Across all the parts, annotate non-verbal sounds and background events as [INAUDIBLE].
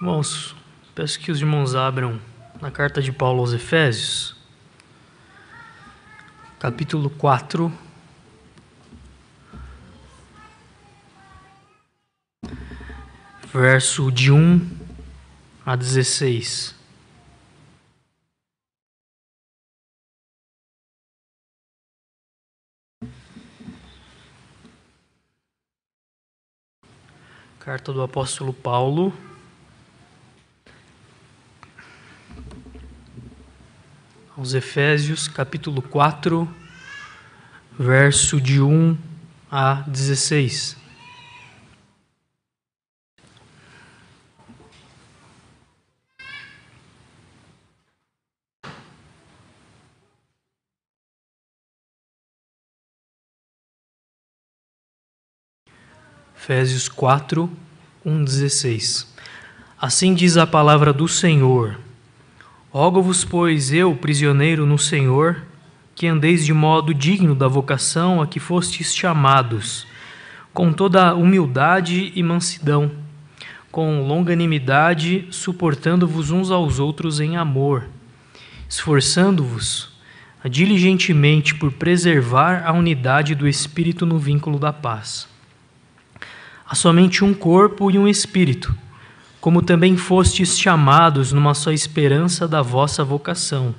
Irmãos, peço que os irmãos abram na carta de Paulo aos Efésios, capítulo 4. Verso de 1 a 16. Carta do apóstolo Paulo aos Efésios, capítulo 4, verso de 1 a 16. Efésios 4, 1, 16. Assim diz a palavra do Senhor. Rogo-vos, pois, eu, prisioneiro no Senhor, que andeis de modo digno da vocação a que fostes chamados, com toda humildade e mansidão, com longanimidade, suportando-vos uns aos outros em amor, esforçando-vos diligentemente por preservar a unidade do Espírito no vínculo da paz. Há somente um corpo e um espírito, como também fostes chamados numa só esperança da vossa vocação.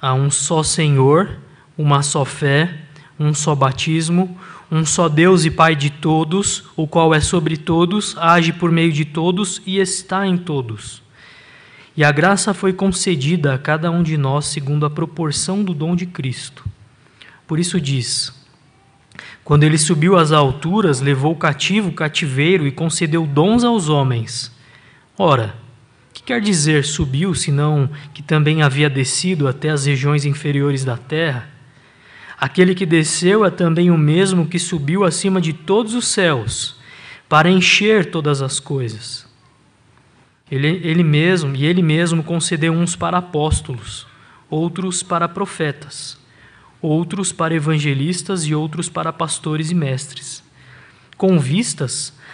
Há um só Senhor, uma só fé, um só batismo, um só Deus e Pai de todos, o qual é sobre todos, age por meio de todos e está em todos. E a graça foi concedida a cada um de nós segundo a proporção do dom de Cristo. Por isso diz: quando ele subiu às alturas, levou cativo o cativeiro e concedeu dons aos homens. Ora, que quer dizer subiu, senão que também havia descido até as regiões inferiores da terra? Aquele que desceu é também o mesmo que subiu acima de todos os céus, para encher todas as coisas. Ele, ele mesmo, e ele mesmo concedeu uns para apóstolos, outros para profetas outros para evangelistas e outros para pastores e mestres, com vistas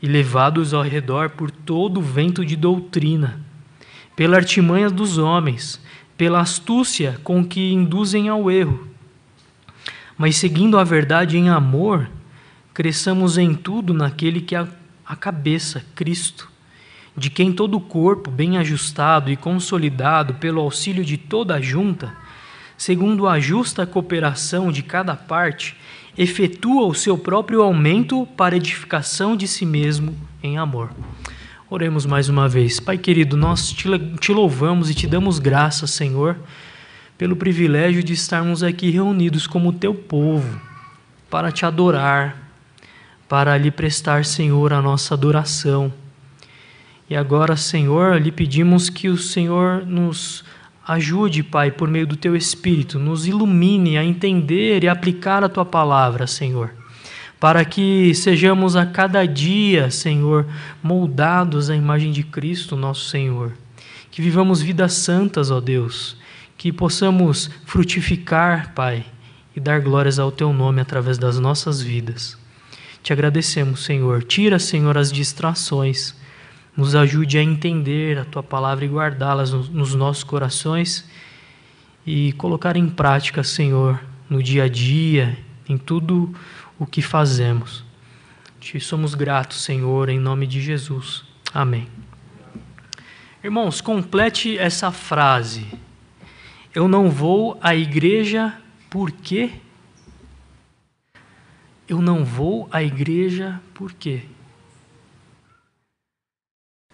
e levados ao redor por todo o vento de doutrina, pela artimanha dos homens, pela astúcia com que induzem ao erro. Mas seguindo a verdade em amor, cresçamos em tudo naquele que é a cabeça, Cristo, de quem todo o corpo, bem ajustado e consolidado pelo auxílio de toda a junta, segundo a justa cooperação de cada parte, efetua o seu próprio aumento para edificação de si mesmo em amor. Oremos mais uma vez. Pai querido, nós te louvamos e te damos graças, Senhor, pelo privilégio de estarmos aqui reunidos como teu povo, para te adorar, para lhe prestar, Senhor, a nossa adoração. E agora, Senhor, lhe pedimos que o Senhor nos Ajude, Pai, por meio do teu Espírito, nos ilumine a entender e aplicar a tua palavra, Senhor, para que sejamos a cada dia, Senhor, moldados à imagem de Cristo, nosso Senhor. Que vivamos vidas santas, ó Deus, que possamos frutificar, Pai, e dar glórias ao teu nome através das nossas vidas. Te agradecemos, Senhor. Tira, Senhor, as distrações nos ajude a entender a tua palavra e guardá-las nos nossos corações e colocar em prática, Senhor, no dia a dia, em tudo o que fazemos. Te somos gratos, Senhor, em nome de Jesus. Amém. Irmãos, complete essa frase. Eu não vou à igreja por quê? Eu não vou à igreja por quê?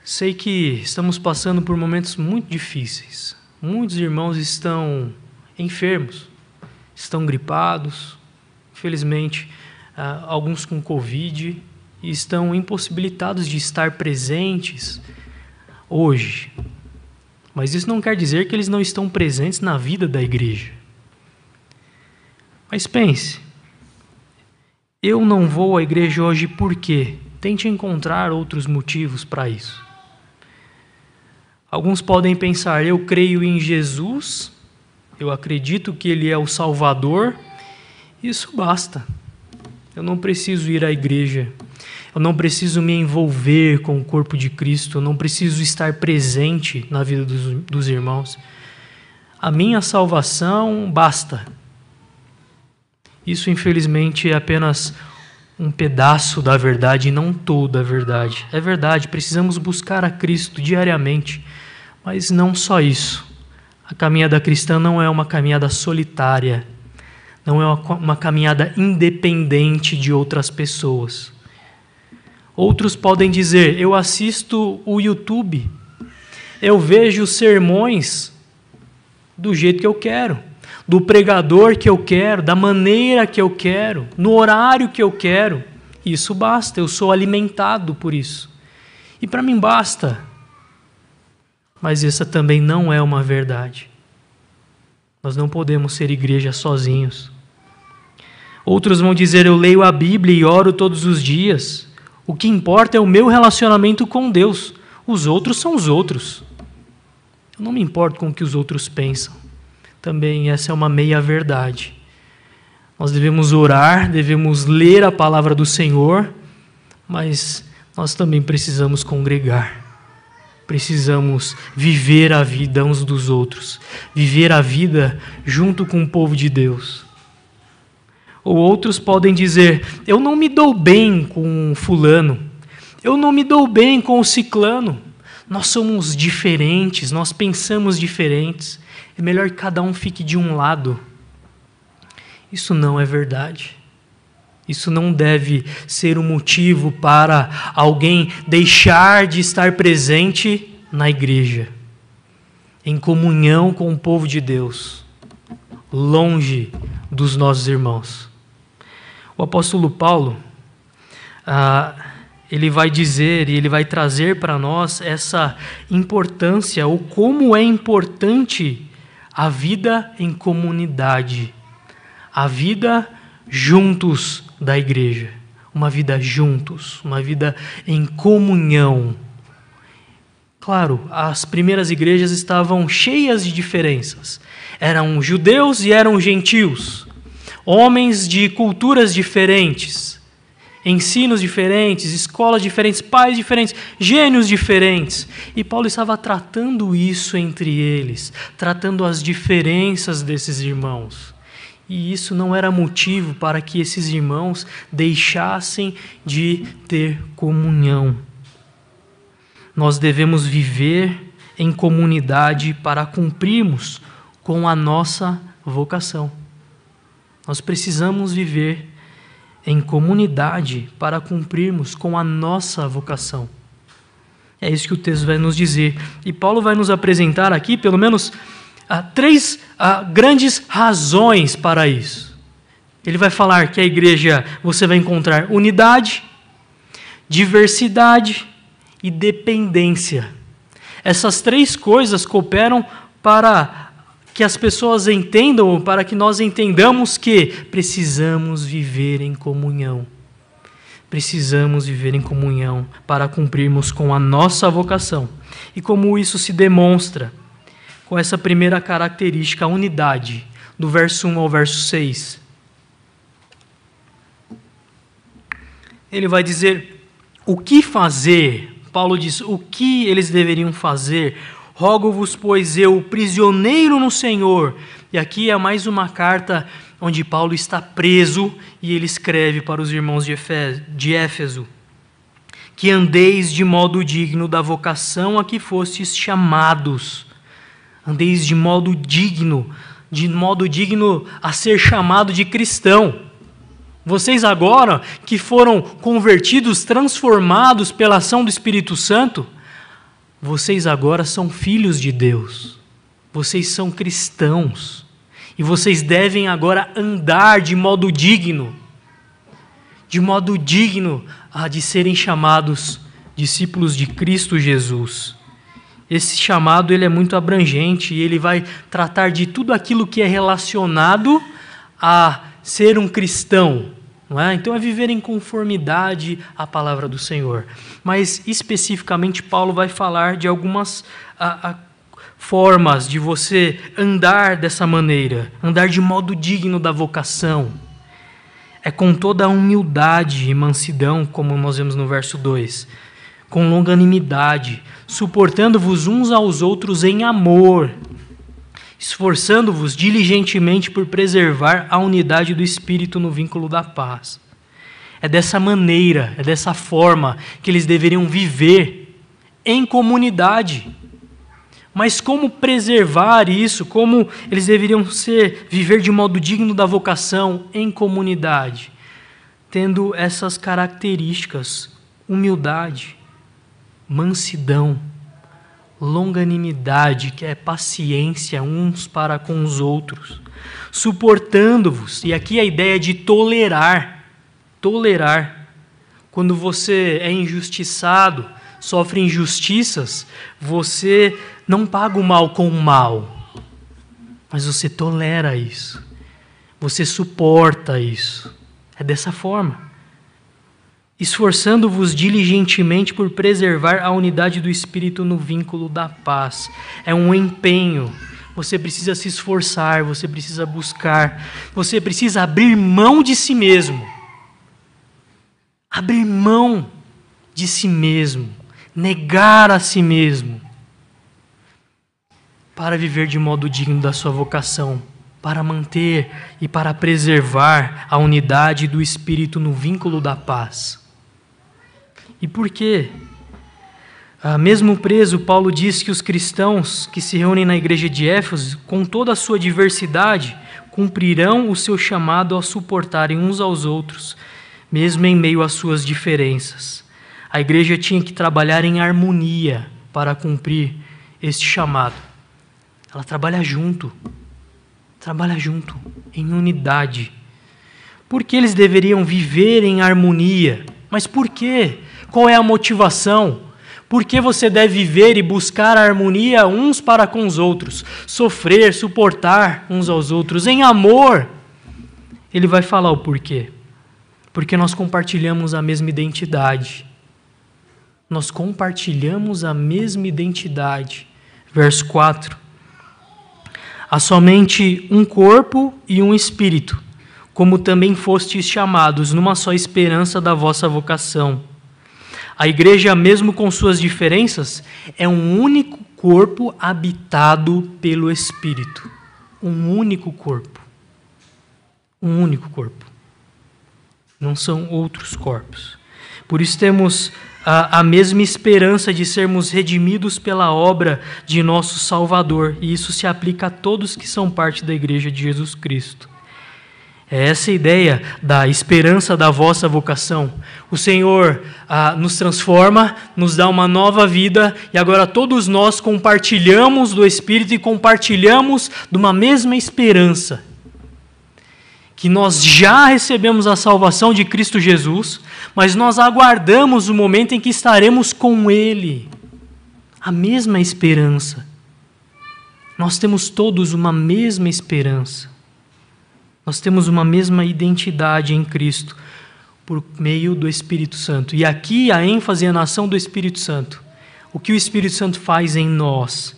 Sei que estamos passando por momentos muito difíceis. Muitos irmãos estão enfermos, estão gripados, infelizmente, ah, alguns com Covid, e estão impossibilitados de estar presentes hoje. Mas isso não quer dizer que eles não estão presentes na vida da igreja. Mas pense, eu não vou à igreja hoje por quê? Tente encontrar outros motivos para isso. Alguns podem pensar, eu creio em Jesus, eu acredito que Ele é o Salvador, isso basta. Eu não preciso ir à igreja, eu não preciso me envolver com o corpo de Cristo, eu não preciso estar presente na vida dos, dos irmãos. A minha salvação basta. Isso, infelizmente, é apenas um pedaço da verdade não toda a verdade. É verdade, precisamos buscar a Cristo diariamente, mas não só isso. A caminhada cristã não é uma caminhada solitária, não é uma, caminhada independente de outras pessoas. Outros podem dizer: eu assisto o YouTube, eu vejo sermões do jeito que eu quero, do pregador que eu quero, da maneira que eu quero, no horário que eu quero. Isso basta, eu sou alimentado por isso. E para mim basta. Mas essa também não é uma verdade. Nós não podemos ser igreja sozinhos. Outros vão dizer: Eu leio a Bíblia e oro todos os dias. O que importa é o meu relacionamento com Deus. Os outros são os outros. Eu não me importo com o que os outros pensam. Também essa é uma meia-verdade. Nós devemos orar, devemos ler a palavra do Senhor, mas nós também precisamos congregar. Precisamos viver a vida uns dos outros, viver a vida junto com o povo de Deus. Ou outros podem dizer: eu não me dou bem com fulano, eu não me dou bem com o ciclano. Nós somos diferentes, nós pensamos diferentes. É melhor que cada um fique de um lado. Isso não é verdade. Isso não deve ser um motivo para alguém deixar de estar presente na igreja, em comunhão com o povo de Deus, longe dos nossos irmãos. O apóstolo Paulo, ah, ele vai dizer e ele vai trazer para nós essa importância, ou como é importante a vida em comunidade, a vida juntos da igreja, uma vida juntos, uma vida em comunhão. Claro, as primeiras igrejas estavam cheias de diferenças. Eram judeus e eram gentios homens de culturas diferentes, ensinos diferentes, escolas diferentes, pais diferentes, gênios diferentes. E Paulo estava tratando isso entre eles, tratando as diferenças desses irmãos. E isso não era motivo para que esses irmãos deixassem de ter comunhão. Nós devemos viver em comunidade para cumprirmos com a nossa vocação. Nós precisamos viver em comunidade para cumprirmos com a nossa vocação. É isso que o texto vai nos dizer. E Paulo vai nos apresentar aqui, pelo menos, ah, três grandes razões para isso. Ele vai falar que a igreja você vai encontrar unidade, diversidade e dependência. Essas três coisas cooperam para que as pessoas entendam, para que nós entendamos que precisamos viver em comunhão. Precisamos viver em comunhão para cumprirmos com a nossa vocação. E como isso se demonstra? Com essa primeira característica, a unidade, do verso 1 ao verso 6. Ele vai dizer o que fazer. Paulo diz o que eles deveriam fazer Rogo-vos, pois eu, prisioneiro no Senhor. E aqui é mais uma carta onde Paulo está preso e ele escreve para os irmãos de Éfeso: Que andeis de modo digno da vocação a que fostes chamados. Andeis de modo digno, de modo digno a ser chamado de cristão. Vocês agora que foram convertidos, transformados pela ação do Espírito Santo, vocês agora são filhos de Deus, vocês são cristãos, e vocês devem agora andar de modo digno, de modo digno a de serem chamados discípulos de Cristo Jesus. Esse chamado ele é muito abrangente e ele vai tratar de tudo aquilo que é relacionado a ser um cristão, não é? Então é viver em conformidade à palavra do Senhor. Mas especificamente Paulo vai falar de algumas a, a, formas de você andar dessa maneira, andar de modo digno da vocação. É com toda a humildade e mansidão, como nós vemos no verso 2, com longanimidade, suportando-vos uns aos outros em amor, esforçando-vos diligentemente por preservar a unidade do espírito no vínculo da paz. É dessa maneira, é dessa forma que eles deveriam viver em comunidade. Mas como preservar isso? Como eles deveriam ser viver de modo digno da vocação em comunidade? Tendo essas características: humildade, mansidão, longanimidade, que é paciência uns para com os outros, suportando-vos. E aqui a ideia de tolerar, tolerar. Quando você é injustiçado, sofre injustiças, você não paga o mal com o mal, mas você tolera isso, você suporta isso. É dessa forma. Esforçando-vos diligentemente por preservar a unidade do Espírito no vínculo da paz. É um empenho. Você precisa se esforçar, você precisa buscar, você precisa abrir mão de si mesmo. Abrir mão de si mesmo negar a si mesmo, para viver de modo digno da sua vocação, para manter e para preservar a unidade do Espírito no vínculo da paz. E por quê? Ah, mesmo preso, Paulo diz que os cristãos que se reúnem na igreja de Éfeso, com toda a sua diversidade, cumprirão o seu chamado a suportarem uns aos outros, mesmo em meio às suas diferenças. A igreja tinha que trabalhar em harmonia para cumprir este chamado. Ela trabalha junto, trabalha junto, em unidade. Por que eles deveriam viver em harmonia? Mas por quê? Qual é a motivação? Por que você deve viver e buscar a harmonia uns para com os outros? Sofrer, suportar uns aos outros em amor. Ele vai falar o porquê. Porque nós compartilhamos a mesma identidade nós compartilhamos a mesma identidade. Verso 4. Há somente um corpo e um espírito, como também fostes chamados numa só esperança da vossa vocação. A igreja, mesmo com suas diferenças, é um único corpo habitado pelo Espírito. Um único corpo. Um único corpo. Não são outros corpos. Por isso temos a, a mesma esperança de sermos redimidos pela obra de nosso Salvador, e isso se aplica a todos que são parte da Igreja de Jesus Cristo. É essa ideia da esperança da vossa vocação. O Senhor ah, nos transforma, nos dá uma nova vida e agora todos nós compartilhamos do Espírito e compartilhamos de uma mesma esperança que nós já recebemos a salvação de Cristo Jesus, mas nós aguardamos o momento em que estaremos com Ele. A mesma esperança. Nós temos todos uma mesma esperança. Nós temos uma mesma identidade em Cristo por meio do Espírito Santo. E aqui a ênfase é na ação do Espírito Santo. O que o Espírito Santo faz em nós.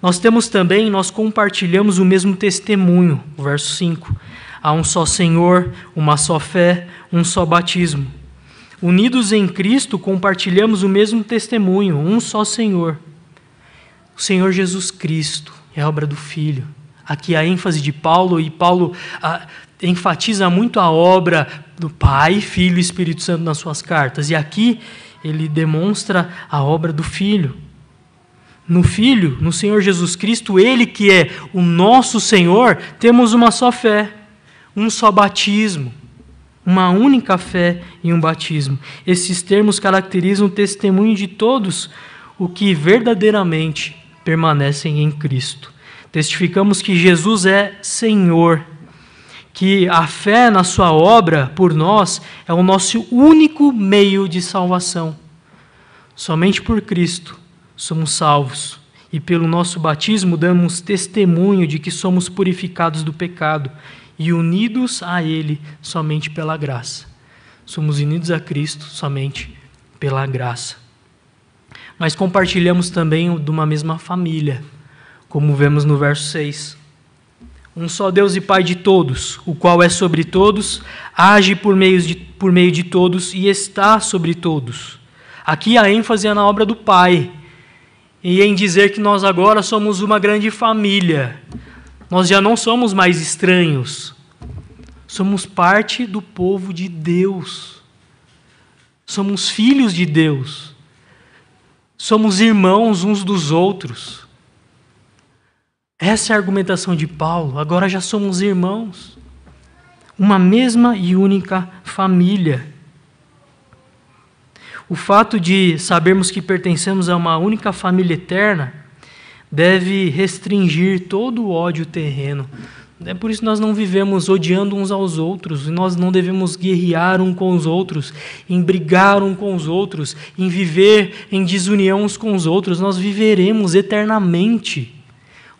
Nós temos também, nós compartilhamos o mesmo testemunho, verso 5. Há um só Senhor, uma só fé, um só batismo. Unidos em Cristo, compartilhamos o mesmo testemunho, um só Senhor. O Senhor Jesus Cristo é obra do Filho. Aqui a ênfase de Paulo, e Paulo ah, enfatiza muito a obra do Pai, Filho e Espírito Santo nas suas cartas. E aqui ele demonstra a obra do Filho. No Filho, no Senhor Jesus Cristo, Ele que é o nosso Senhor, temos uma só fé um só batismo, uma única fé e um batismo. Esses termos caracterizam o testemunho de todos o que verdadeiramente permanecem em Cristo. Testificamos que Jesus é Senhor, que a fé na Sua obra por nós é o nosso único meio de salvação. Somente por Cristo somos salvos e pelo nosso batismo damos testemunho de que somos purificados do pecado e unidos a Ele somente pela graça. Somos unidos a Cristo somente pela graça. Mas compartilhamos também de uma mesma família, como vemos no verso 6. Um só Deus e Pai de todos, o qual é sobre todos, age por meio de, por meio de todos e está sobre todos. Aqui a ênfase é na obra do Pai e em dizer que nós agora somos uma grande família. Nós já não somos mais estranhos. Somos parte do povo de Deus. Somos filhos de Deus. Somos irmãos uns dos outros. Essa é a argumentação de Paulo. Agora já somos irmãos. Uma mesma e única família. O fato de sabermos que pertencemos a uma única família eterna deve restringir todo o ódio terreno. É por isso que nós não vivemos odiando uns aos outros, nós não devemos guerrear uns com os outros, em brigar uns com os outros, em viver em desunião uns com os outros. Nós viveremos eternamente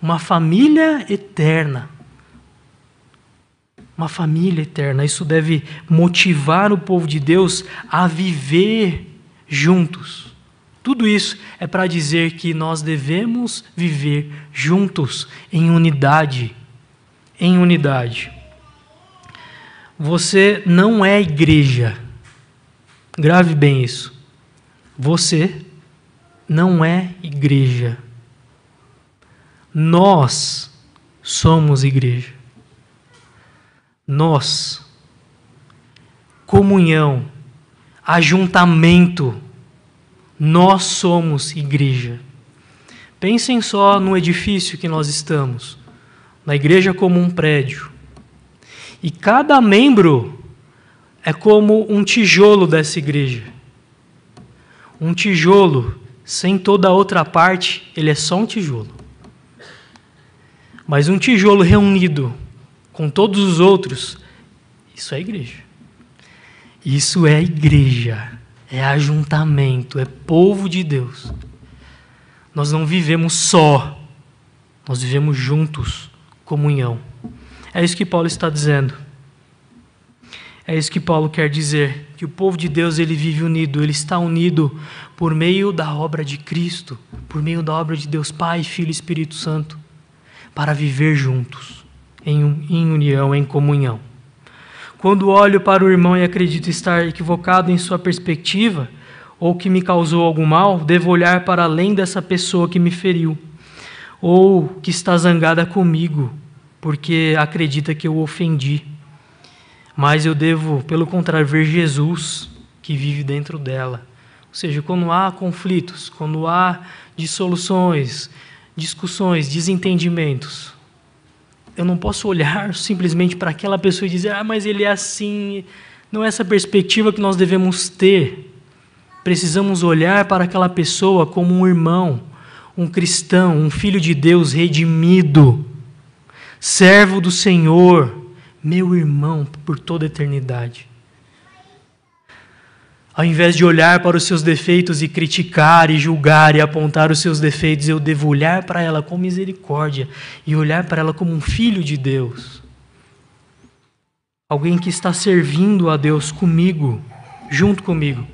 uma família eterna. Uma família eterna. Isso deve motivar o povo de Deus a viver juntos. Tudo isso é para dizer que nós devemos viver juntos, em unidade. Em unidade. Você não é igreja. Grave bem isso. Você não é igreja. Nós somos igreja. Nós, comunhão, ajuntamento. Nós somos igreja. Pensem só no edifício que nós estamos, na igreja como um prédio. E cada membro é como um tijolo dessa igreja. Um tijolo, sem toda a outra parte, ele é só um tijolo. Mas um tijolo reunido com todos os outros, isso é igreja. Isso é igreja, é ajuntamento, é povo de Deus. Nós não vivemos só, nós vivemos juntos, comunhão. É isso que Paulo está dizendo. É isso que Paulo quer dizer, que o povo de Deus ele vive unido, ele está unido por meio da obra de Cristo, por meio da obra de Deus Pai, Filho e Espírito Santo, para viver juntos, em, em união, em comunhão. Quando olho para o irmão e acredito estar equivocado em sua perspectiva, ou que me causou algum mal, devo olhar para além dessa pessoa que me feriu, ou que está zangada comigo, porque acredita que eu ofendi. Mas eu devo, pelo contrário, ver Jesus que vive dentro dela. Ou seja, quando há conflitos, quando há dissoluções, discussões, desentendimentos, eu não posso olhar [LAUGHS] simplesmente para aquela pessoa e dizer, ah, mas ele é assim. Não é essa perspectiva que nós devemos ter. Precisamos olhar para aquela pessoa como um irmão, um cristão, um filho de Deus redimido, servo do Senhor, meu irmão por toda a eternidade. Ao invés de olhar para os seus defeitos e criticar e julgar e apontar os seus defeitos, eu devo olhar para ela com misericórdia e olhar para ela como um filho de Deus. Alguém que está servindo a Deus comigo, junto comigo.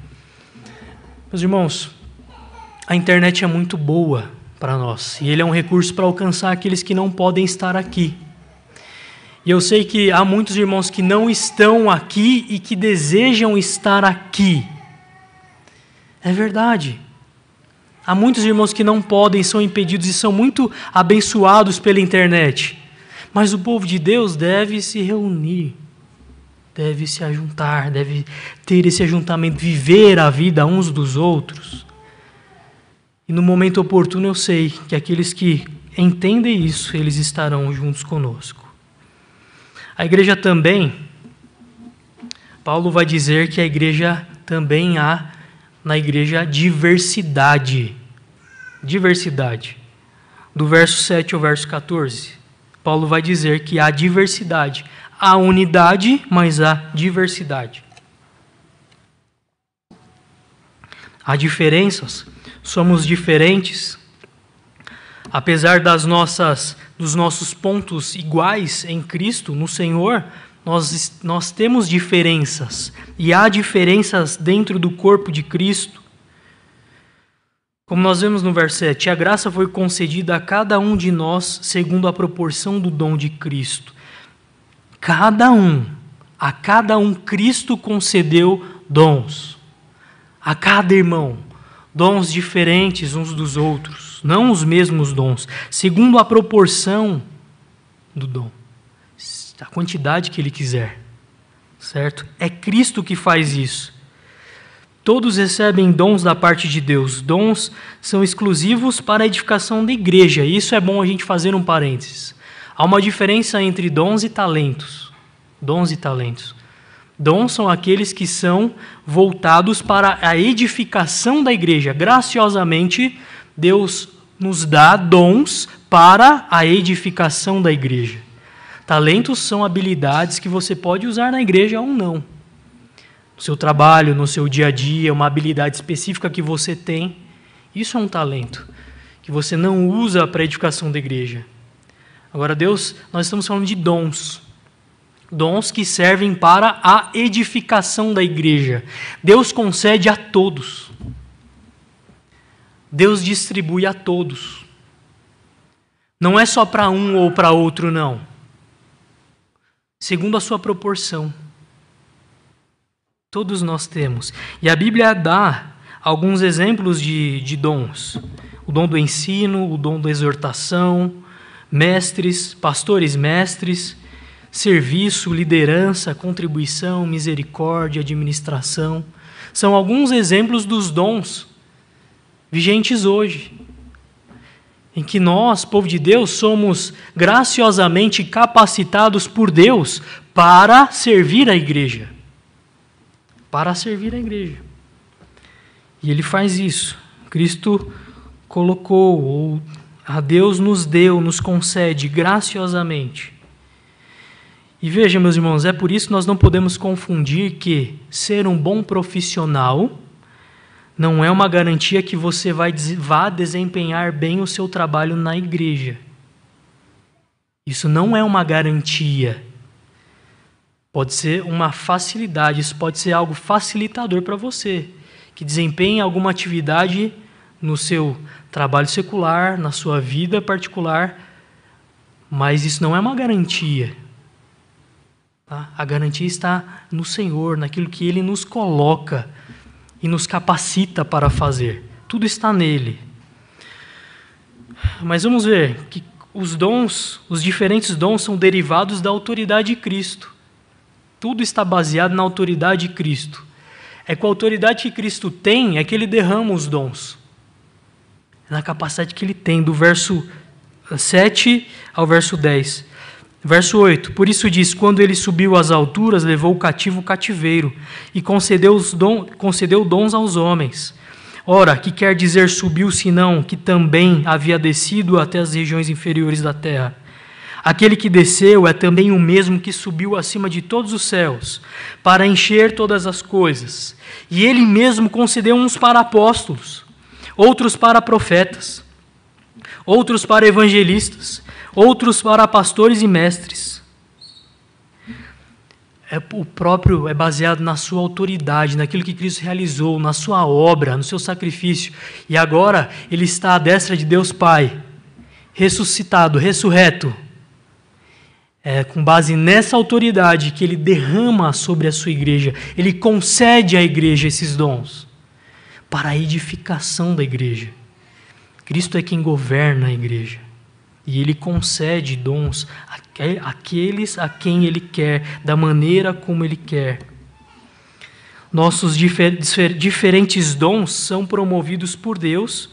Meus irmãos, a internet é muito boa para nós e ele é um recurso para alcançar aqueles que não podem estar aqui. E eu sei que há muitos irmãos que não estão aqui e que desejam estar aqui. É verdade. Há muitos irmãos que não podem, são impedidos e são muito abençoados pela internet. Mas o povo de Deus deve se reunir, deve se ajuntar, deve ter esse ajuntamento, viver a vida uns dos outros. E no momento oportuno eu sei que aqueles que entendem isso, eles estarão juntos conosco. A igreja também, Paulo vai dizer que a igreja também há na igreja diversidade. Diversidade. Do verso 7 ao verso 14, Paulo vai dizer que há diversidade. Há unidade, mas há diversidade. Há diferenças, somos diferentes, apesar das nossas dos nossos pontos iguais em Cristo, no Senhor, nós, nós temos diferenças. E há diferenças dentro do corpo de Cristo. Como nós vemos no verso 7, a graça foi concedida a cada um de nós segundo a proporção do dom de Cristo. Cada um, a cada um Cristo concedeu dons. A cada irmão, dons diferentes uns dos outros, não os mesmos dons, segundo a proporção do dom a quantidade que ele quiser. Certo? É Cristo que faz isso. Todos recebem dons da parte de Deus. Dons são exclusivos para a edificação da igreja. Isso é bom a gente fazer um parênteses. Há uma diferença entre dons e talentos. Dons e talentos. Dons são aqueles que são voltados para a edificação da igreja. Graciosamente, Deus nos dá dons para a edificação da igreja. Talentos são habilidades que você pode usar na igreja ou não. No seu trabalho, no seu dia a dia, uma habilidade específica que você tem. Isso é um talento que você não usa para a edificação da igreja. Agora, Deus, nós estamos falando de dons. Dons que servem para a edificação da igreja. Deus concede a todos. Deus distribui a todos. Não é só para um ou para outro, não segundo a sua proporção. Todos nós temos. E a Bíblia dá alguns exemplos de, de dons: o dom do ensino, o dom da exortação, mestres, pastores mestres, serviço, liderança, contribuição, misericórdia, administração. São alguns exemplos dos dons vigentes hoje em que nós, povo de Deus, somos graciosamente capacitados por Deus para servir a igreja. Para servir a igreja. E ele faz isso. Cristo colocou, ou a Deus nos deu, nos concede graciosamente. E veja, meus irmãos, é por isso que nós não podemos confundir que ser um bom profissional não é uma garantia que você vai, vá desempenhar bem o seu trabalho na igreja. Isso não é uma garantia. Pode ser uma facilidade, isso pode ser algo facilitador para você, que desempenhe alguma atividade no seu trabalho secular, na sua vida particular, mas isso não é uma garantia. Tá? A garantia está no Senhor, naquilo que Ele nos coloca e nos capacita para fazer. Tudo está nele. Mas vamos ver que os dons, os diferentes dons são derivados da autoridade de Cristo. Tudo está baseado na autoridade de Cristo. É com a autoridade que Cristo tem é que ele derrama os dons. Na capacidade que ele tem, do verso 7 ao verso 10. Verso 8: Por isso diz: Quando ele subiu às alturas, levou o cativo cativeiro e concedeu, os don, concedeu dons aos homens. Ora, que quer dizer subiu, senão que também havia descido até as regiões inferiores da terra? Aquele que desceu é também o mesmo que subiu acima de todos os céus, para encher todas as coisas. E ele mesmo concedeu uns para apóstolos, outros para profetas, outros para evangelistas outros para pastores e mestres. É o próprio é baseado na sua autoridade, naquilo que Cristo realizou, na sua obra, no seu sacrifício. E agora ele está à destra de Deus Pai, ressuscitado, ressurreto. É com base nessa autoridade que ele derrama sobre a sua igreja, ele concede à igreja esses dons para a edificação da igreja. Cristo é quem governa a igreja. E ele concede dons àqueles a quem ele quer, da maneira como ele quer. Nossos difer diferentes dons são promovidos por Deus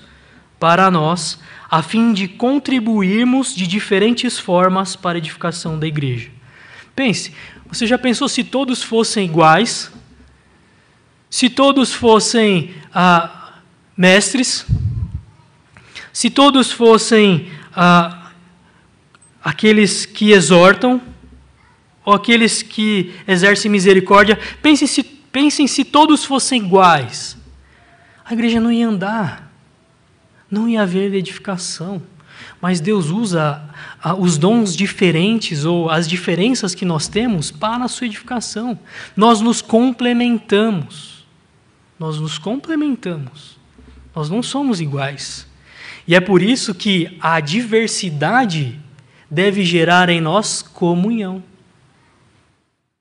para nós, a fim de contribuirmos de diferentes formas para a edificação da igreja. Pense, você já pensou se todos fossem iguais? Se todos fossem ah, mestres? Se todos fossem ah, aqueles que exortam, ou aqueles que exercem misericórdia, pensem se, pensem se todos fossem iguais. A igreja não ia andar. não ia haver edificação. Mas Deus usa os dons diferentes ou as diferenças que nós temos para a sua edificação. Nós nos complementamos. Nós nos complementamos. Nós não somos iguais. E é por isso que a diversidade deve gerar em nós comunhão.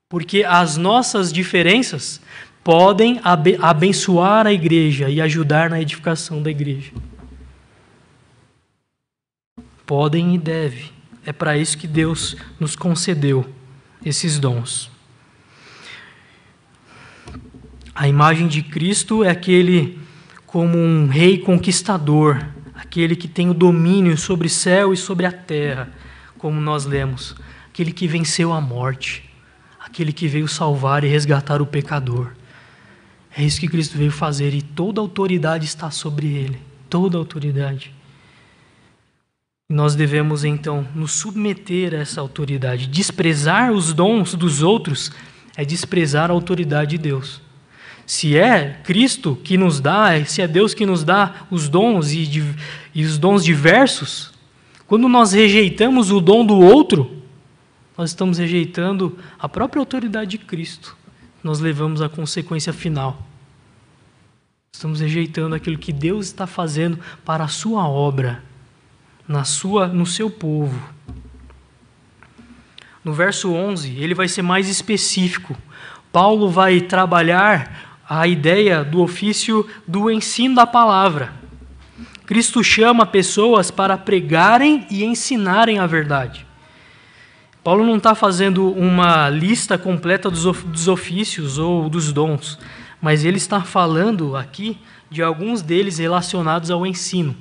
Porque as nossas diferenças podem abençoar a igreja e ajudar na edificação da igreja. Podem e devem. É para isso que Deus nos concedeu esses dons. A imagem de Cristo é aquele como um rei conquistador, aquele que tem o domínio sobre o céu e sobre a terra, como nós lemos, aquele que venceu a morte, aquele que veio salvar e resgatar o pecador. É isso que Cristo veio fazer e toda autoridade está sobre ele, toda autoridade. Nós devemos então nos submeter a essa autoridade. Desprezar os dons dos outros é desprezar a autoridade de Deus. Se é Cristo que nos dá, se é Deus que nos dá os dons e, e os dons diversos, quando nós rejeitamos o dom do outro, nós estamos rejeitando a própria autoridade de Cristo. Nós levamos a consequência final. Estamos rejeitando aquilo que Deus está fazendo para a sua obra na sua, no seu povo. No verso 11, ele vai ser mais específico. Paulo vai trabalhar a ideia do ofício do ensino da palavra. Cristo chama pessoas para pregarem e ensinarem a verdade. Paulo não está fazendo uma lista completa dos ofícios ou dos dons, mas ele está falando aqui de alguns deles relacionados ao ensino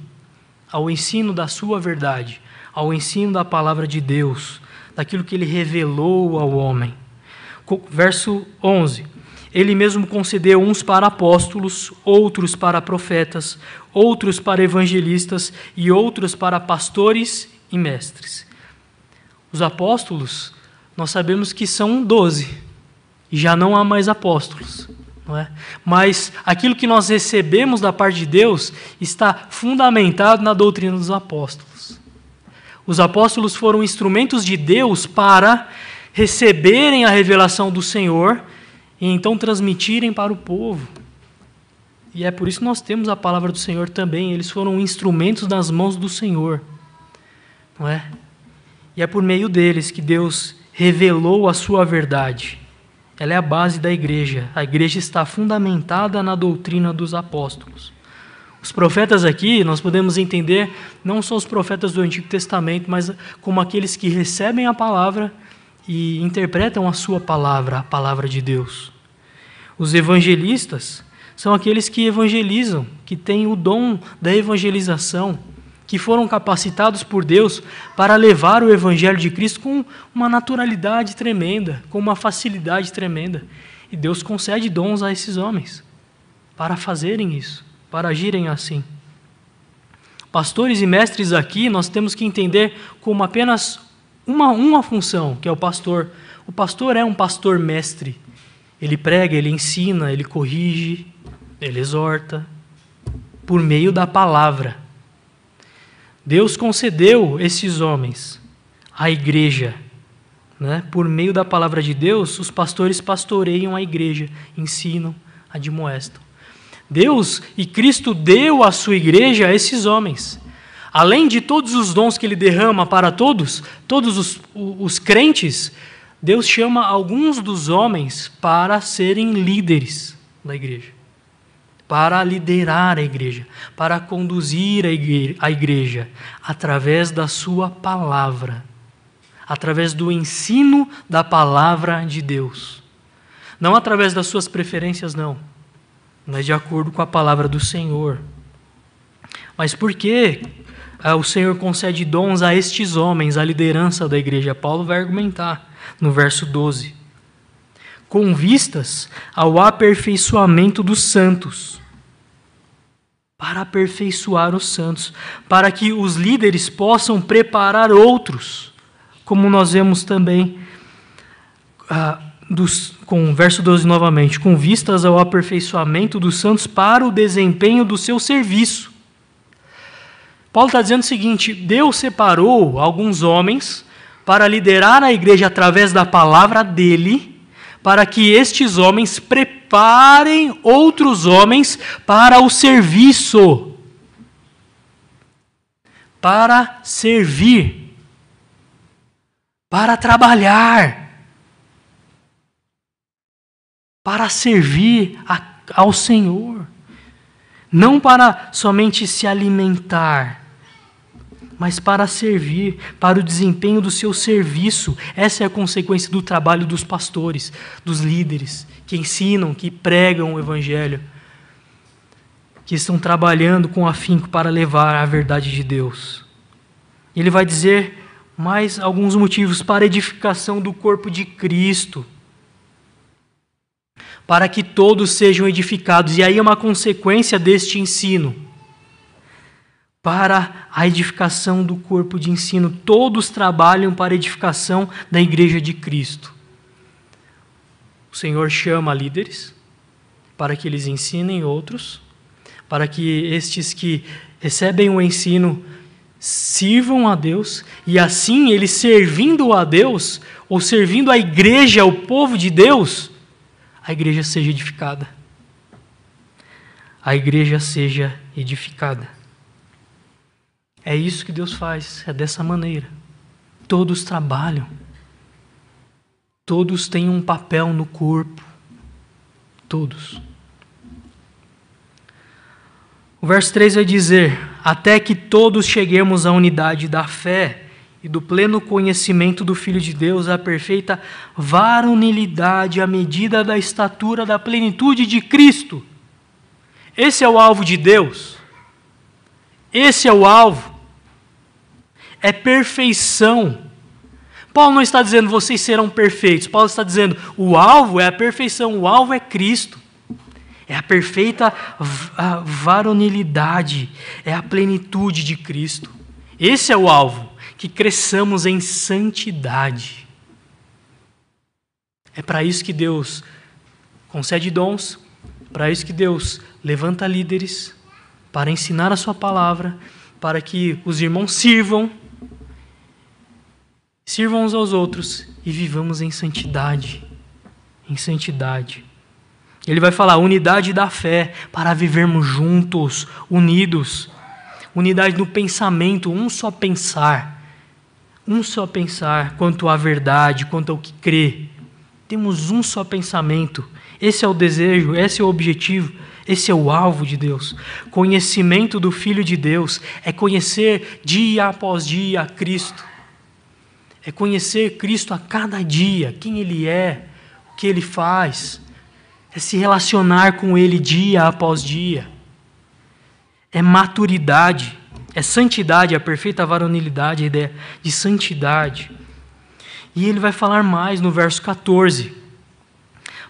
ao ensino da sua verdade, ao ensino da palavra de Deus, daquilo que ele revelou ao homem. Verso 11: Ele mesmo concedeu uns para apóstolos, outros para profetas, outros para evangelistas e outros para pastores e mestres. Os apóstolos, nós sabemos que são doze, e já não há mais apóstolos. Não é? Mas aquilo que nós recebemos da parte de Deus está fundamentado na doutrina dos apóstolos. Os apóstolos foram instrumentos de Deus para receberem a revelação do Senhor e então transmitirem para o povo. E é por isso que nós temos a palavra do Senhor também. Eles foram instrumentos nas mãos do Senhor. Não é? E é por meio deles que Deus revelou a sua verdade ela é a base da igreja. A igreja está fundamentada na doutrina dos apóstolos. Os profetas aqui, nós podemos entender não só os profetas do Antigo Testamento, mas como aqueles que recebem a palavra e interpretam a sua palavra, a palavra de Deus. Os evangelistas são aqueles que evangelizam, que têm o dom da evangelização que foram capacitados por Deus para levar o Evangelho de Cristo com uma naturalidade tremenda, com uma facilidade tremenda. E Deus concede dons a esses homens para fazerem isso, para agirem assim. Pastores e mestres aqui nós temos que entender como apenas uma, uma função, que é o pastor. O pastor é um pastor mestre. Ele prega, ele ensina, ele corrige, ele exorta, por meio da palavra. Deus concedeu esses homens à igreja. Né? Por meio da palavra de Deus, os pastores pastoreiam a igreja, ensinam, admoestam. Deus e Cristo deu à sua igreja esses homens. Além de todos os dons que ele derrama para todos, todos os, os crentes, Deus chama alguns dos homens para serem líderes da igreja para liderar a igreja, para conduzir a igreja, através da sua palavra, através do ensino da palavra de Deus. Não através das suas preferências, não, mas de acordo com a palavra do Senhor. Mas por que ah, o Senhor concede dons a estes homens, a liderança da igreja? Paulo vai argumentar no verso 12 com vistas ao aperfeiçoamento dos santos. Para aperfeiçoar os santos, para que os líderes possam preparar outros, como nós vemos também ah, dos, com o verso 12 novamente, com vistas ao aperfeiçoamento dos santos para o desempenho do seu serviço. Paulo está dizendo o seguinte: Deus separou alguns homens para liderar a igreja através da palavra dele, para que estes homens preparem outros homens para o serviço, para servir, para trabalhar, para servir a, ao Senhor, não para somente se alimentar mas para servir, para o desempenho do seu serviço. Essa é a consequência do trabalho dos pastores, dos líderes, que ensinam, que pregam o Evangelho, que estão trabalhando com afinco para levar a verdade de Deus. Ele vai dizer mais alguns motivos para a edificação do corpo de Cristo. Para que todos sejam edificados. E aí é uma consequência deste ensino para a edificação do corpo de ensino. Todos trabalham para a edificação da igreja de Cristo. O Senhor chama líderes para que eles ensinem outros, para que estes que recebem o ensino sirvam a Deus e assim eles servindo a Deus ou servindo a igreja, o povo de Deus, a igreja seja edificada. A igreja seja edificada. É isso que Deus faz, é dessa maneira. Todos trabalham, todos têm um papel no corpo, todos. O verso 3 vai dizer: Até que todos cheguemos à unidade da fé e do pleno conhecimento do Filho de Deus, à perfeita varonilidade, à medida da estatura da plenitude de Cristo. Esse é o alvo de Deus. Esse é o alvo é perfeição. Paulo não está dizendo vocês serão perfeitos. Paulo está dizendo o alvo é a perfeição, o alvo é Cristo. É a perfeita varonilidade, é a plenitude de Cristo. Esse é o alvo, que cresçamos em santidade. É para isso que Deus concede dons, para isso que Deus levanta líderes, para ensinar a Sua palavra, para que os irmãos sirvam Sirvam uns aos outros e vivamos em santidade. Em santidade. Ele vai falar unidade da fé para vivermos juntos, unidos. Unidade no pensamento, um só pensar. Um só pensar quanto à verdade, quanto ao que crê. Temos um só pensamento. Esse é o desejo, esse é o objetivo, esse é o alvo de Deus. Conhecimento do Filho de Deus é conhecer dia após dia Cristo é conhecer Cristo a cada dia, quem Ele é, o que Ele faz, é se relacionar com Ele dia após dia, é maturidade, é santidade, a perfeita varonilidade, a ideia de santidade. E ele vai falar mais no verso 14: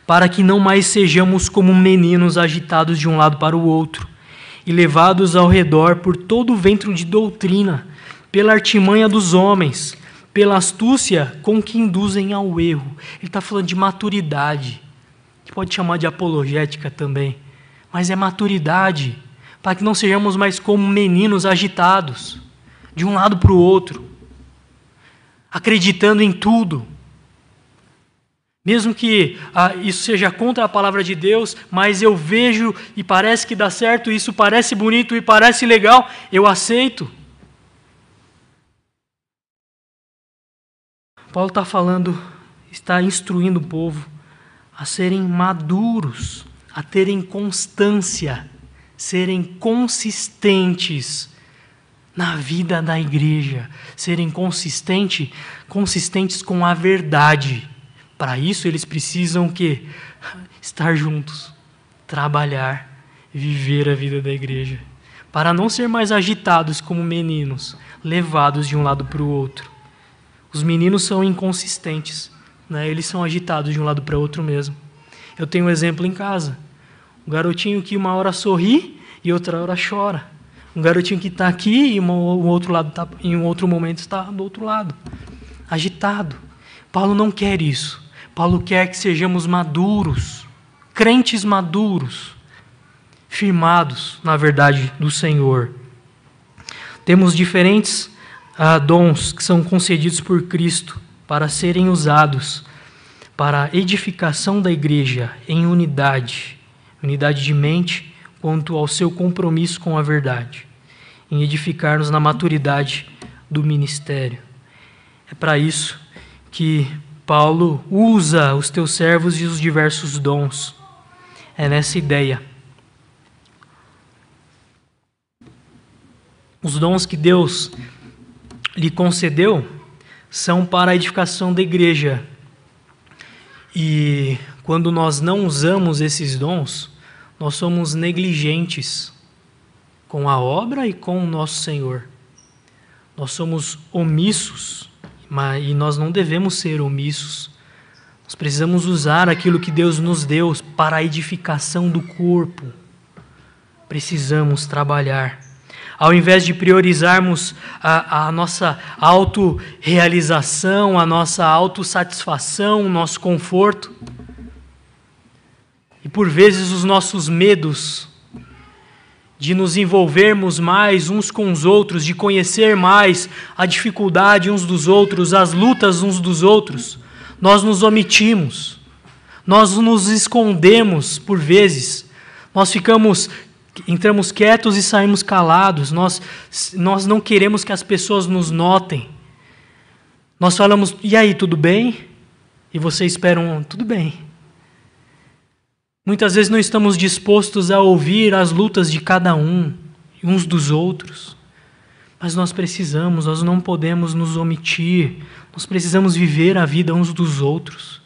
para que não mais sejamos como meninos agitados de um lado para o outro e levados ao redor por todo o ventre de doutrina, pela artimanha dos homens pela astúcia com que induzem ao erro. Ele está falando de maturidade, que pode chamar de apologética também, mas é maturidade, para que não sejamos mais como meninos agitados, de um lado para o outro, acreditando em tudo. Mesmo que ah, isso seja contra a palavra de Deus, mas eu vejo e parece que dá certo, isso parece bonito e parece legal, eu aceito. Paulo está falando, está instruindo o povo a serem maduros, a terem constância, serem consistentes na vida da igreja, serem consistente, consistentes com a verdade. Para isso eles precisam que estar juntos, trabalhar, viver a vida da igreja, para não ser mais agitados como meninos, levados de um lado para o outro. Os meninos são inconsistentes, né? eles são agitados de um lado para outro mesmo. Eu tenho um exemplo em casa. Um garotinho que uma hora sorri e outra hora chora. Um garotinho que está aqui e um outro lado tá, em um outro momento está do outro lado, agitado. Paulo não quer isso. Paulo quer que sejamos maduros, crentes maduros, firmados na verdade do Senhor. Temos diferentes ah, dons que são concedidos por Cristo para serem usados para a edificação da igreja em unidade, unidade de mente quanto ao seu compromisso com a verdade, em edificar-nos na maturidade do ministério. É para isso que Paulo usa os teus servos e os diversos dons. É nessa ideia. Os dons que Deus lhe concedeu são para a edificação da igreja. E quando nós não usamos esses dons, nós somos negligentes com a obra e com o nosso Senhor. Nós somos omissos, e nós não devemos ser omissos. Nós precisamos usar aquilo que Deus nos deu para a edificação do corpo. Precisamos trabalhar. Ao invés de priorizarmos a, a nossa autorrealização, a nossa autossatisfação, o nosso conforto, e por vezes os nossos medos de nos envolvermos mais uns com os outros, de conhecer mais a dificuldade uns dos outros, as lutas uns dos outros, nós nos omitimos, nós nos escondemos por vezes, nós ficamos entramos quietos e saímos calados. Nós, nós não queremos que as pessoas nos notem. Nós falamos, e aí, tudo bem? E vocês esperam, tudo bem. Muitas vezes não estamos dispostos a ouvir as lutas de cada um, uns dos outros. Mas nós precisamos, nós não podemos nos omitir. Nós precisamos viver a vida uns dos outros.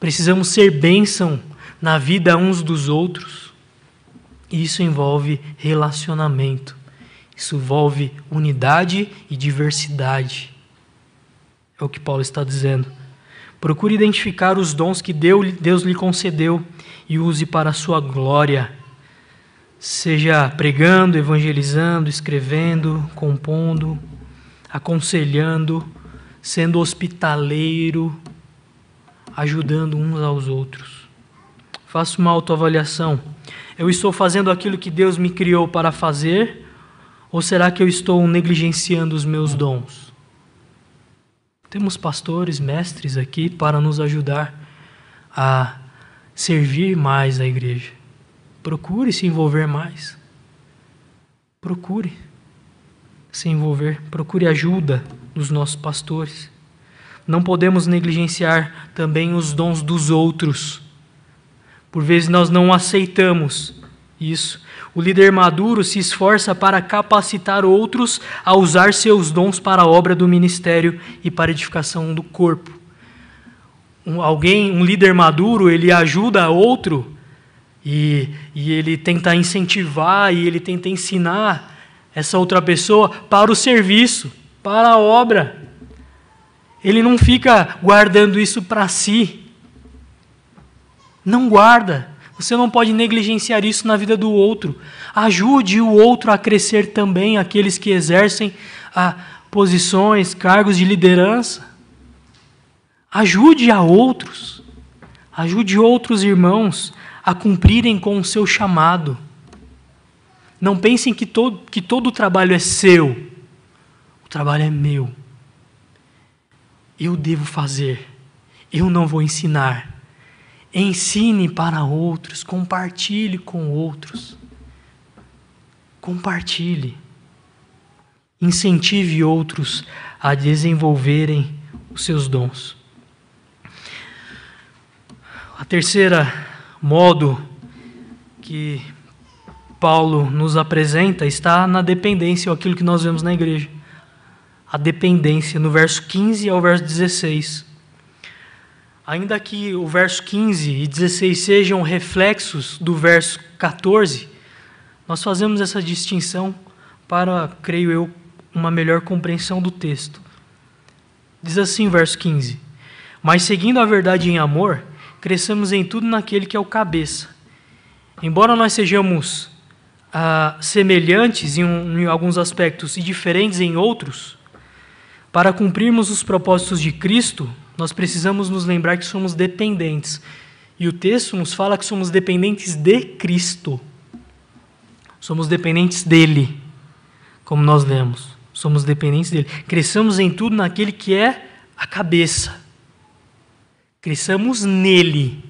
Precisamos ser bênção na vida uns dos outros. Isso envolve relacionamento. Isso envolve unidade e diversidade. É o que Paulo está dizendo. Procure identificar os dons que Deus lhe concedeu e use para a sua glória. Seja pregando, evangelizando, escrevendo, compondo, aconselhando, sendo hospitaleiro, ajudando uns aos outros. Faça uma autoavaliação. Eu estou fazendo aquilo que Deus me criou para fazer? Ou será que eu estou negligenciando os meus dons? Temos pastores, mestres aqui para nos ajudar a servir mais a igreja. Procure se envolver mais. Procure se envolver, procure ajuda dos nossos pastores. Não podemos negligenciar também os dons dos outros por vezes nós não aceitamos isso. O líder maduro se esforça para capacitar outros a usar seus dons para a obra do ministério e para a edificação do corpo. Um, alguém, um líder maduro, ele ajuda outro e, e ele tenta incentivar e ele tenta ensinar essa outra pessoa para o serviço, para a obra. Ele não fica guardando isso para si. Não guarda. Você não pode negligenciar isso na vida do outro. Ajude o outro a crescer também, aqueles que exercem ah, posições, cargos de liderança. Ajude a outros. Ajude outros irmãos a cumprirem com o seu chamado. Não pensem que todo, que todo o trabalho é seu. O trabalho é meu. Eu devo fazer. Eu não vou ensinar. Ensine para outros, compartilhe com outros. Compartilhe. Incentive outros a desenvolverem os seus dons. A terceira modo que Paulo nos apresenta está na dependência, ou aquilo que nós vemos na igreja. A dependência, no verso 15 ao verso 16. Ainda que o verso 15 e 16 sejam reflexos do verso 14, nós fazemos essa distinção para, creio eu, uma melhor compreensão do texto. Diz assim o verso 15: Mas seguindo a verdade em amor, cresçamos em tudo naquele que é o cabeça. Embora nós sejamos ah, semelhantes em, um, em alguns aspectos e diferentes em outros, para cumprirmos os propósitos de Cristo, nós precisamos nos lembrar que somos dependentes. E o texto nos fala que somos dependentes de Cristo. Somos dependentes dele. como nós lemos. Somos dependentes dele. Cresçamos em tudo naquele que é a cabeça. Cresçamos nele.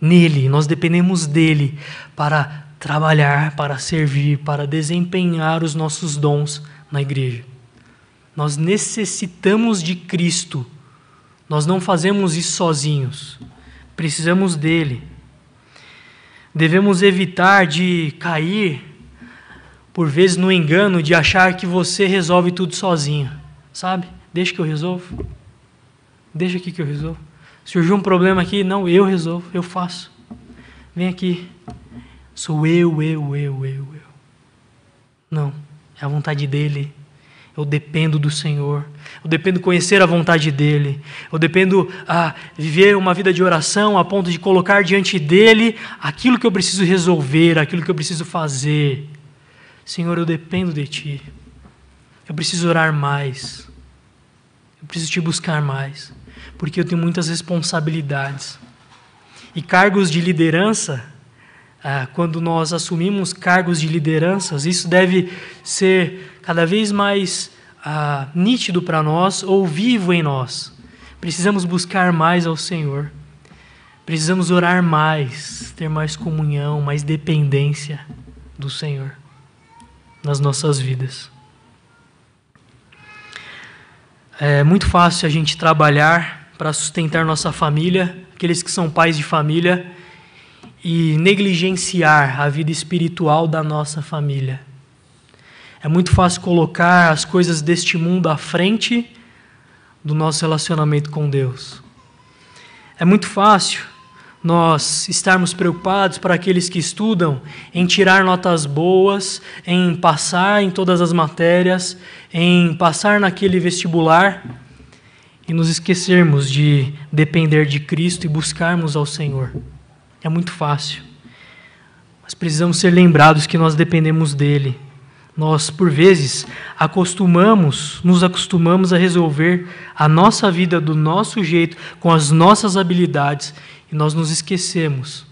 Nele, nós dependemos dele para trabalhar, para servir, para desempenhar os nossos dons na igreja. Nós necessitamos de Cristo. Nós não fazemos isso sozinhos. Precisamos dele. Devemos evitar de cair, por vezes, no engano de achar que você resolve tudo sozinho. Sabe? Deixa que eu resolvo. Deixa aqui que eu resolvo. Surgiu um problema aqui, não, eu resolvo, eu faço. Vem aqui. Sou eu, eu, eu, eu, eu. Não, é a vontade dele. Eu dependo do Senhor. Eu dependo conhecer a vontade dele. Eu dependo ah, viver uma vida de oração a ponto de colocar diante dele aquilo que eu preciso resolver, aquilo que eu preciso fazer. Senhor, eu dependo de ti. Eu preciso orar mais. Eu preciso te buscar mais porque eu tenho muitas responsabilidades. E cargos de liderança, ah, quando nós assumimos cargos de lideranças, isso deve ser cada vez mais ah, nítido para nós ou vivo em nós. Precisamos buscar mais ao Senhor. Precisamos orar mais, ter mais comunhão, mais dependência do Senhor nas nossas vidas. É muito fácil a gente trabalhar para sustentar nossa família, aqueles que são pais de família, e negligenciar a vida espiritual da nossa família. É muito fácil colocar as coisas deste mundo à frente do nosso relacionamento com Deus. É muito fácil nós estarmos preocupados para aqueles que estudam em tirar notas boas, em passar em todas as matérias, em passar naquele vestibular e nos esquecermos de depender de Cristo e buscarmos ao Senhor. É muito fácil. Mas precisamos ser lembrados que nós dependemos dele. Nós, por vezes, acostumamos, nos acostumamos a resolver a nossa vida do nosso jeito, com as nossas habilidades, e nós nos esquecemos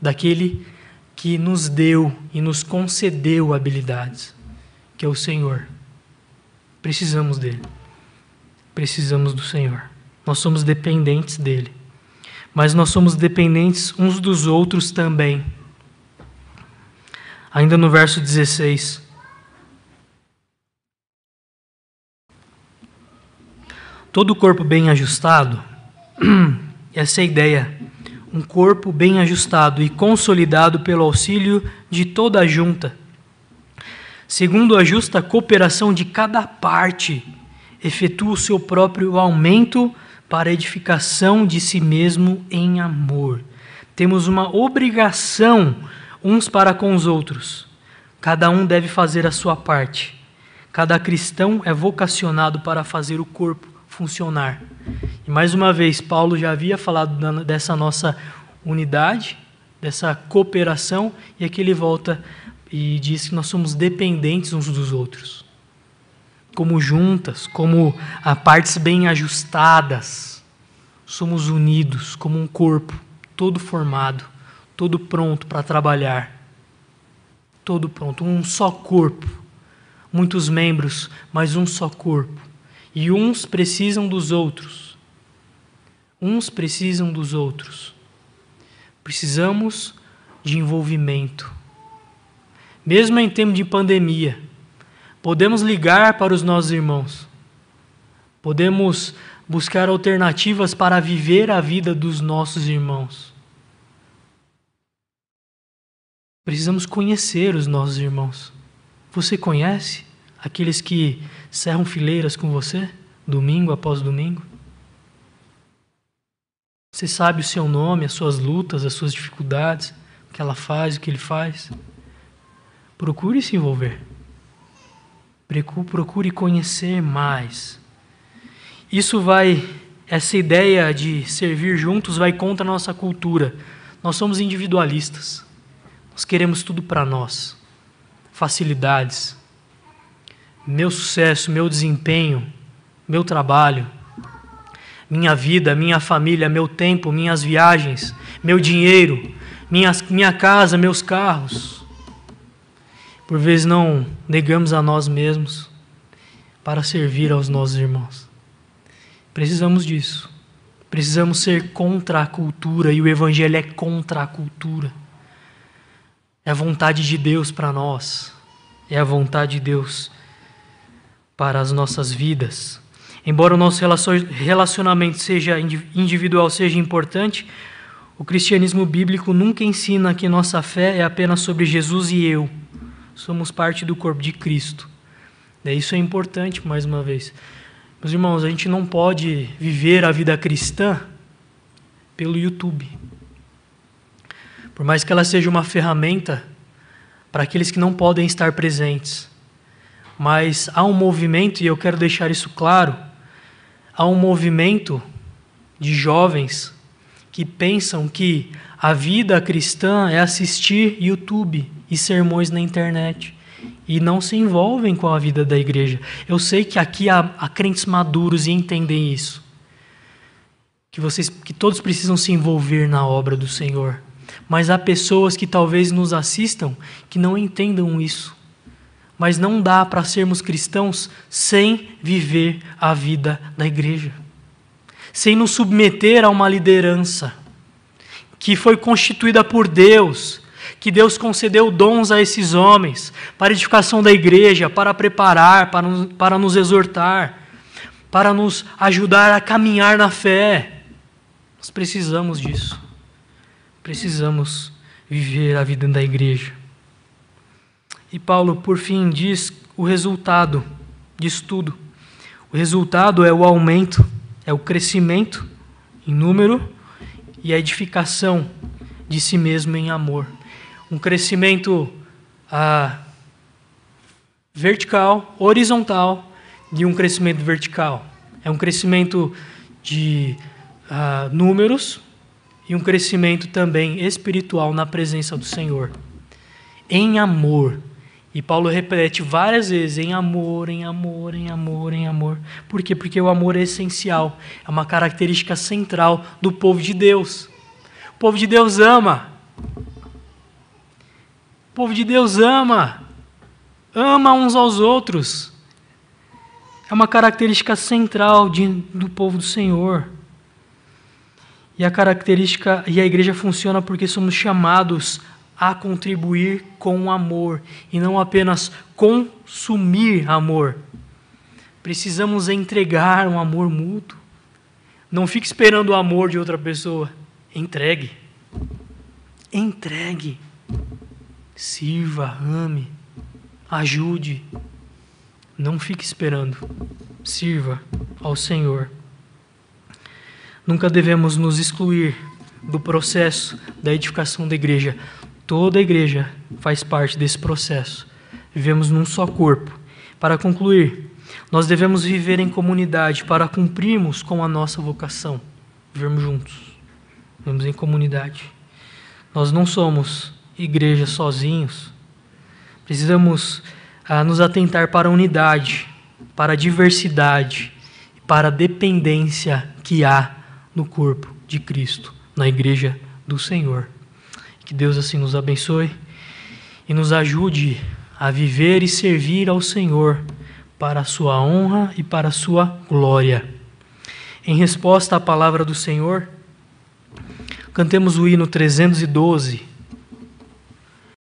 daquele que nos deu e nos concedeu habilidades, que é o Senhor. Precisamos dele precisamos do Senhor. Nós somos dependentes dele. Mas nós somos dependentes uns dos outros também. Ainda no verso 16. Todo corpo bem ajustado, [CLEARS THROAT] essa é a ideia. Um corpo bem ajustado e consolidado pelo auxílio de toda a junta, segundo a justa cooperação de cada parte efetua o seu próprio aumento para edificação de si mesmo em amor. Temos uma obrigação uns para com os outros. Cada um deve fazer a sua parte. Cada cristão é vocacionado para fazer o corpo funcionar. E mais uma vez, Paulo já havia falado dessa nossa unidade, dessa cooperação, e aqui ele volta e diz que nós somos dependentes uns dos outros como juntas, como partes bem ajustadas, somos unidos como um corpo, todo formado, todo pronto para trabalhar. Todo pronto, um só corpo. Muitos membros, mas um só corpo. E uns precisam dos outros. Uns precisam dos outros. Precisamos de envolvimento. Mesmo em tempo de pandemia, Podemos ligar para os nossos irmãos. Podemos buscar alternativas para viver a vida dos nossos irmãos. Precisamos conhecer os nossos irmãos. Você conhece aqueles que cerram fileiras com você, domingo após domingo? Você sabe o seu nome, as suas lutas, as suas dificuldades, o que ela faz, o que ele faz? Procure se envolver. Procure conhecer mais. Isso vai, essa ideia de servir juntos vai contra a nossa cultura. Nós somos individualistas. Nós queremos tudo para nós. Facilidades. Meu sucesso, meu desempenho, meu trabalho, minha vida, minha família, meu tempo, minhas viagens, meu dinheiro, minha, minha casa, meus carros. Por vezes não negamos a nós mesmos para servir aos nossos irmãos. Precisamos disso. Precisamos ser contra a cultura e o Evangelho é contra a cultura. É a vontade de Deus para nós, é a vontade de Deus para as nossas vidas. Embora o nosso relacionamento seja individual seja importante, o cristianismo bíblico nunca ensina que nossa fé é apenas sobre Jesus e eu. Somos parte do corpo de Cristo. Isso é importante, mais uma vez. Meus irmãos, a gente não pode viver a vida cristã pelo YouTube. Por mais que ela seja uma ferramenta para aqueles que não podem estar presentes. Mas há um movimento, e eu quero deixar isso claro, há um movimento de jovens que pensam que a vida cristã é assistir YouTube e sermões na internet e não se envolvem com a vida da igreja. Eu sei que aqui há, há crentes maduros e entendem isso. Que vocês que todos precisam se envolver na obra do Senhor. Mas há pessoas que talvez nos assistam que não entendam isso. Mas não dá para sermos cristãos sem viver a vida da igreja. Sem nos submeter a uma liderança que foi constituída por Deus, que Deus concedeu dons a esses homens para edificação da igreja, para preparar, para, para nos exortar, para nos ajudar a caminhar na fé. Nós precisamos disso. Precisamos viver a vida da igreja. E Paulo, por fim, diz o resultado disso tudo. O resultado é o aumento, é o crescimento em número e a edificação de si mesmo em amor um crescimento ah, vertical, horizontal, de um crescimento vertical. É um crescimento de ah, números e um crescimento também espiritual na presença do Senhor. Em amor. E Paulo repete várias vezes: em amor, em amor, em amor, em amor. Por quê? Porque o amor é essencial, é uma característica central do povo de Deus. O povo de Deus ama. O povo de Deus ama, ama uns aos outros. É uma característica central de, do povo do Senhor. E a característica e a igreja funciona porque somos chamados a contribuir com amor e não apenas consumir amor. Precisamos entregar um amor mútuo. Não fique esperando o amor de outra pessoa. Entregue. Entregue. Sirva, ame, ajude. Não fique esperando. Sirva ao Senhor. Nunca devemos nos excluir do processo da edificação da igreja. Toda a igreja faz parte desse processo. Vivemos num só corpo. Para concluir, nós devemos viver em comunidade para cumprirmos com a nossa vocação. Vivermos juntos. Vivemos em comunidade. Nós não somos igreja sozinhos. Precisamos ah, nos atentar para a unidade, para a diversidade, para a dependência que há no corpo de Cristo, na igreja do Senhor. Que Deus assim nos abençoe e nos ajude a viver e servir ao Senhor para a sua honra e para a sua glória. Em resposta à palavra do Senhor, cantemos o hino 312